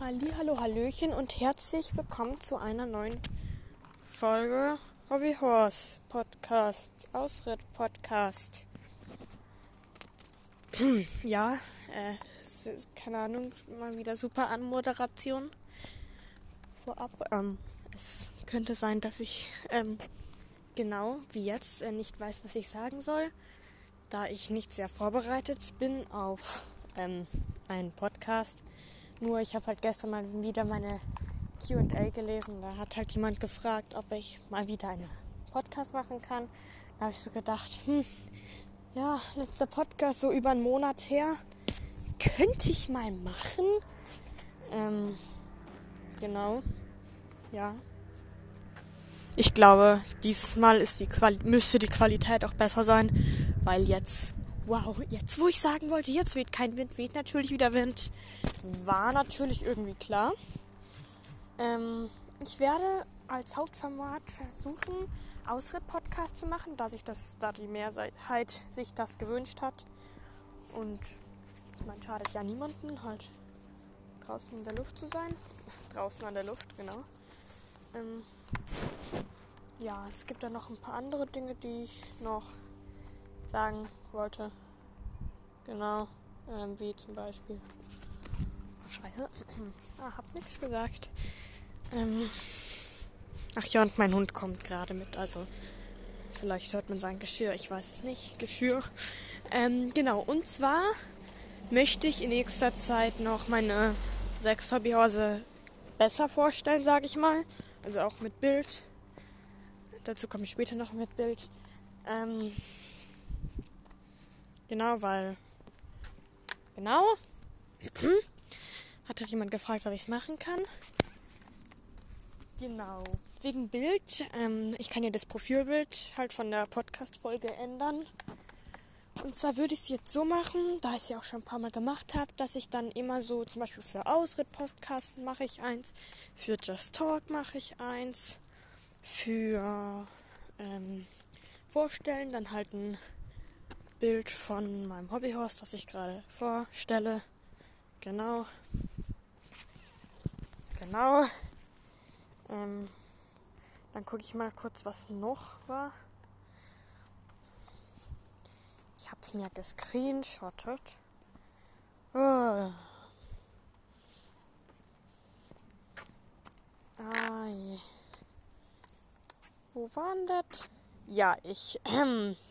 Halli, hallo, hallöchen und herzlich willkommen zu einer neuen Folge Hobby Horse Podcast, Ausritt Podcast. ja, äh, keine Ahnung, mal wieder super Anmoderation vorab. Ähm, es könnte sein, dass ich ähm, genau wie jetzt äh, nicht weiß, was ich sagen soll, da ich nicht sehr vorbereitet bin auf ähm, einen Podcast nur ich habe halt gestern mal wieder meine QA gelesen. Da hat halt jemand gefragt, ob ich mal wieder einen Podcast machen kann. Da habe ich so gedacht, hm, ja, letzter Podcast so über einen Monat her. Könnte ich mal machen? Ähm, genau. Ja. Ich glaube, dieses Mal ist die Quali müsste die Qualität auch besser sein, weil jetzt wow, jetzt wo ich sagen wollte, jetzt weht kein Wind, weht natürlich wieder Wind. War natürlich irgendwie klar. Ähm, ich werde als Hauptformat versuchen, Ausritt-Podcast zu machen, da sich das, da die Mehrheit sich das gewünscht hat. Und man schadet ja niemanden, halt draußen in der Luft zu sein. Draußen an der Luft, genau. Ähm, ja, es gibt da noch ein paar andere Dinge, die ich noch sagen wollte. Genau, ähm, wie zum Beispiel. Oh, Scheiße. ah, hab nichts gesagt. Ähm, ach ja, und mein Hund kommt gerade mit, also vielleicht hört man sein Geschirr, ich weiß es nicht. Geschirr. Ähm, genau, und zwar möchte ich in nächster Zeit noch meine sechs Hobbyhäuser besser vorstellen, sage ich mal. Also auch mit Bild. Dazu komme ich später noch mit Bild. Ähm, Genau, weil. Genau. Hat halt jemand gefragt, ob ich es machen kann. Genau. Wegen Bild. Ähm, ich kann ja das Profilbild halt von der Podcast-Folge ändern. Und zwar würde ich es jetzt so machen, da ich es ja auch schon ein paar Mal gemacht habe, dass ich dann immer so, zum Beispiel für Ausritt-Podcast mache ich eins, für Just Talk mache ich eins, für ähm, Vorstellen dann halt ein Bild von meinem Hobbyhaus, das ich gerade vorstelle. Genau. Genau. Ähm, dann gucke ich mal kurz, was noch war. Ich habe es mir gescreenshottet. Oh. Ai. Wo war denn das? Ja, ich. Ähm,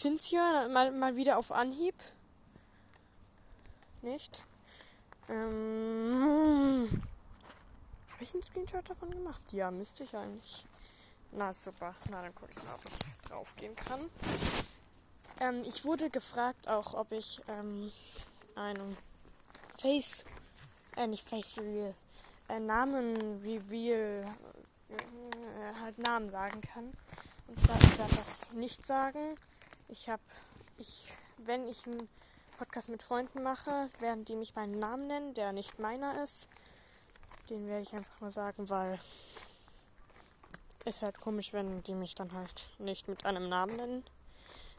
hier mal, mal wieder auf Anhieb. Nicht? Ähm, Habe ich einen Screenshot davon gemacht? Ja, müsste ich eigentlich. Na super. Na, dann gucke ich mal, ob ich drauf gehen kann. Ähm, ich wurde gefragt auch, ob ich ähm, einen Face, äh, nicht Face Reveal, äh, Namen Reveal, äh, halt Namen sagen kann. Und zwar, ich werde das nicht sagen. Ich habe, ich, wenn ich einen Podcast mit Freunden mache, werden die mich meinen Namen nennen, der nicht meiner ist. Den werde ich einfach mal sagen, weil ist halt komisch, wenn die mich dann halt nicht mit einem Namen nennen.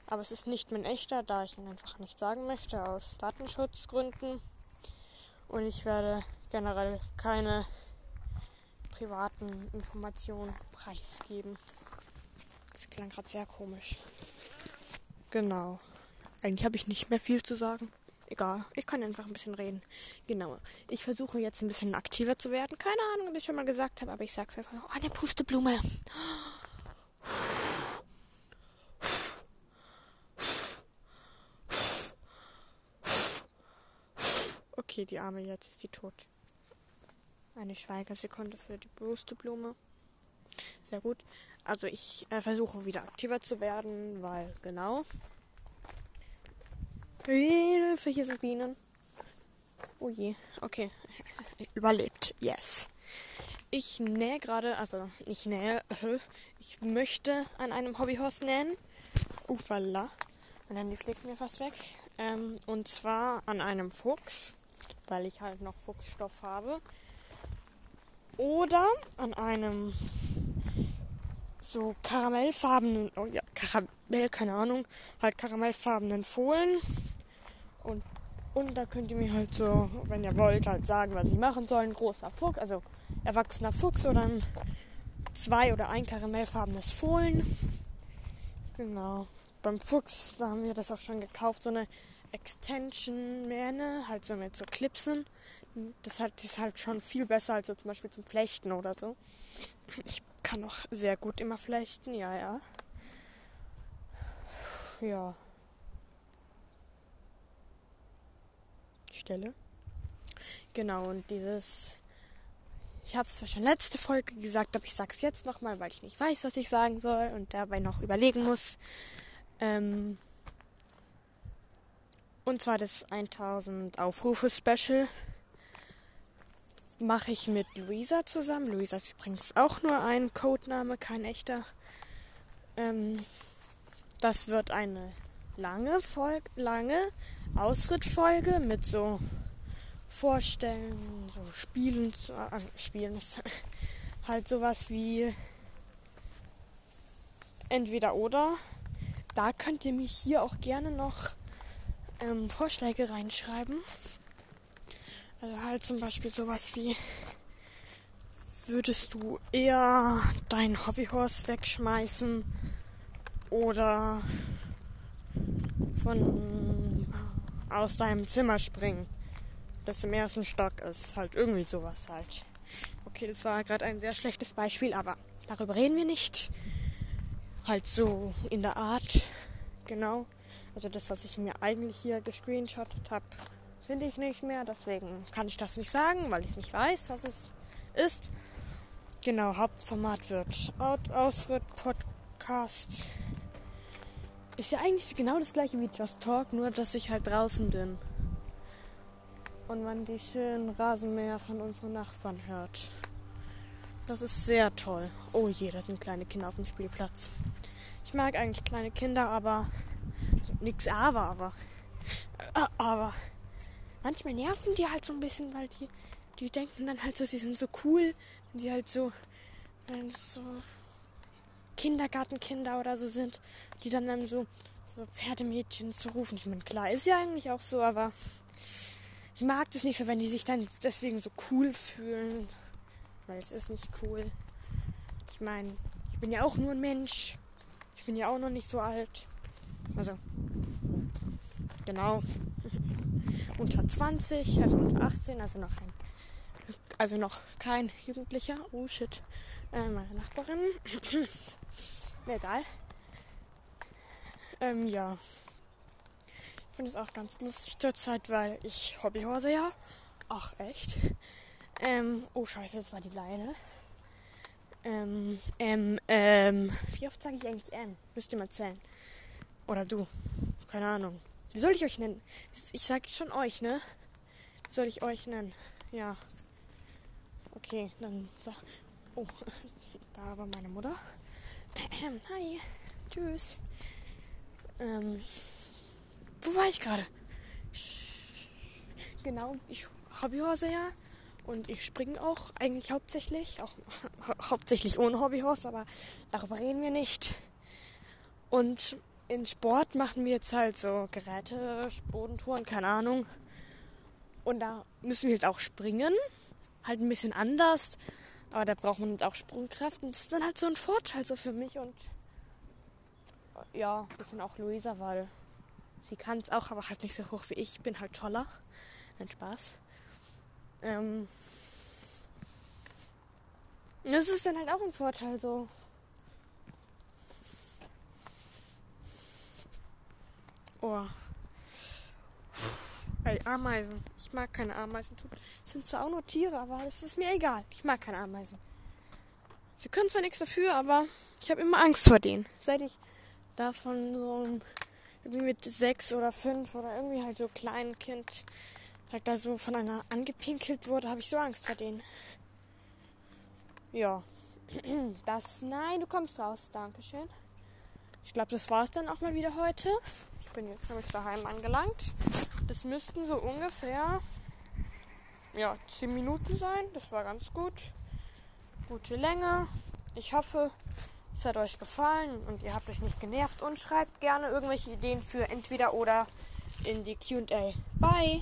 Aber es ist nicht mein echter, da ich ihn einfach nicht sagen möchte, aus Datenschutzgründen. Und ich werde generell keine privaten Informationen preisgeben. Das klang gerade sehr komisch. Genau. Eigentlich habe ich nicht mehr viel zu sagen. Egal, ich kann einfach ein bisschen reden. Genau. Ich versuche jetzt ein bisschen aktiver zu werden. Keine Ahnung, ob ich schon mal gesagt habe, aber ich sage es einfach. Oh, eine Pusteblume. Okay, die Arme, jetzt ist die tot. Eine Schweigersekunde für die Pusteblume. Sehr gut. Also ich äh, versuche wieder aktiver zu werden, weil genau. Hilfe, hier sind Bienen. Oh je, okay. Überlebt, yes. Ich nähe gerade, also nicht nähe, ich möchte an einem Hobbyhorse nähen. Ufala. Und dann die fliegt mir fast weg. Ähm, und zwar an einem Fuchs, weil ich halt noch Fuchsstoff habe. Oder an einem so karamellfarbenen, oh ja, Karamell, keine Ahnung, halt karamellfarbenen Fohlen. Und, Und da könnt ihr mir halt so, wenn ihr wollt, halt sagen, was ich machen soll. Ein großer Fuchs, also erwachsener Fuchs oder ein zwei oder ein karamellfarbenes Fohlen. Genau. Beim Fuchs, da haben wir das auch schon gekauft, so eine Extension-Mähne, halt so mit so Clipsen. Das, ist halt schon viel besser als so zum Beispiel zum Flechten oder so. Ich kann auch sehr gut immer flechten, ja, ja. Ja. Stelle. Genau, und dieses. Ich habe es zwar schon letzte Folge gesagt, aber ich sage es jetzt nochmal, weil ich nicht weiß, was ich sagen soll und dabei noch überlegen muss. Ähm, und zwar das 1000 Aufrufe Special mache ich mit Luisa zusammen. Luisa ist übrigens auch nur ein Codename, kein echter. Ähm, das wird eine lange Folge, lange Ausrittfolge mit so Vorstellen, so Spielen, äh, Spielen ist halt sowas wie entweder oder. Da könnt ihr mich hier auch gerne noch ähm, Vorschläge reinschreiben. Also halt zum Beispiel sowas wie, würdest du eher dein Hobbyhorse wegschmeißen oder von aus deinem Zimmer springen, das im ersten Stock ist. Halt irgendwie sowas halt. Okay, das war gerade ein sehr schlechtes Beispiel, aber darüber reden wir nicht. Halt so in der Art, genau. Also das, was ich mir eigentlich hier gescreenshottet habe, finde ich nicht mehr. Deswegen kann ich das nicht sagen, weil ich nicht weiß, was es ist. Genau, Hauptformat wird Ausritt Podcast. Ist ja eigentlich genau das gleiche wie Just Talk, nur dass ich halt draußen bin. Und man die schönen Rasenmäher von unseren Nachbarn hört. Das ist sehr toll. Oh je, da sind kleine Kinder auf dem Spielplatz. Ich mag eigentlich kleine Kinder, aber also nix aber, aber. Äh, aber manchmal nerven die halt so ein bisschen, weil die, die denken dann halt so, sie sind so cool, wenn sie halt so, wenn so Kindergartenkinder oder so sind, die dann dann so, so Pferdemädchen zu rufen. Ich meine, klar, ist ja eigentlich auch so, aber ich mag das nicht so, wenn die sich dann deswegen so cool fühlen. Weil es ist nicht cool. Ich meine, ich bin ja auch nur ein Mensch. Ich bin ja auch noch nicht so alt. Also, genau. Unter 20, also unter 18, also noch ein, also noch kein Jugendlicher. Oh shit. Äh, meine Nachbarin. Egal. Ähm, ja. Ich finde es auch ganz lustig zurzeit, weil ich Hobbyhorse ja. Ach, echt? Ähm, oh scheiße, das war die Leine. Ähm, ähm, ähm, wie oft sage ich eigentlich M? Müsst ihr mal zählen. Oder du. Keine Ahnung. Wie soll ich euch nennen? Ich sag schon euch, ne? Wie soll ich euch nennen? Ja. Okay, dann sag. Oh, da war meine Mutter. Hi. Tschüss. Ähm, wo war ich gerade? Genau, ich Hobbyhorse ja. Und ich springe auch eigentlich hauptsächlich. Auch hau hauptsächlich ohne Hobbyhorse, aber darüber reden wir nicht. Und in Sport machen wir jetzt halt so Geräte, Bodentouren, keine Ahnung. Und da müssen wir jetzt auch springen. Halt ein bisschen anders. Aber da braucht man auch Sprungkraft. Und das ist dann halt so ein Vorteil so für mich. Und ja, ein bisschen auch Luisa, weil sie kann es auch, aber halt nicht so hoch wie ich. Bin halt toller. Ein Spaß. Ähm, das ist dann halt auch ein Vorteil so. Oh. Ey, Ameisen. Ich mag keine Ameisen. Sind zwar auch nur Tiere, aber es ist mir egal. Ich mag keine Ameisen. Sie können zwar nichts dafür, aber ich habe immer Angst vor denen. Seit ich davon so irgendwie mit sechs oder fünf oder irgendwie halt so kleinen Kind halt da so von einer angepinkelt wurde, habe ich so Angst vor denen. Ja. Das. Nein, du kommst raus. Dankeschön. Ich glaube, das war es dann auch mal wieder heute. Ich bin jetzt nämlich daheim angelangt. Das müssten so ungefähr ja, 10 Minuten sein. Das war ganz gut. Gute Länge. Ich hoffe, es hat euch gefallen und ihr habt euch nicht genervt und schreibt gerne irgendwelche Ideen für entweder oder in die QA. Bye!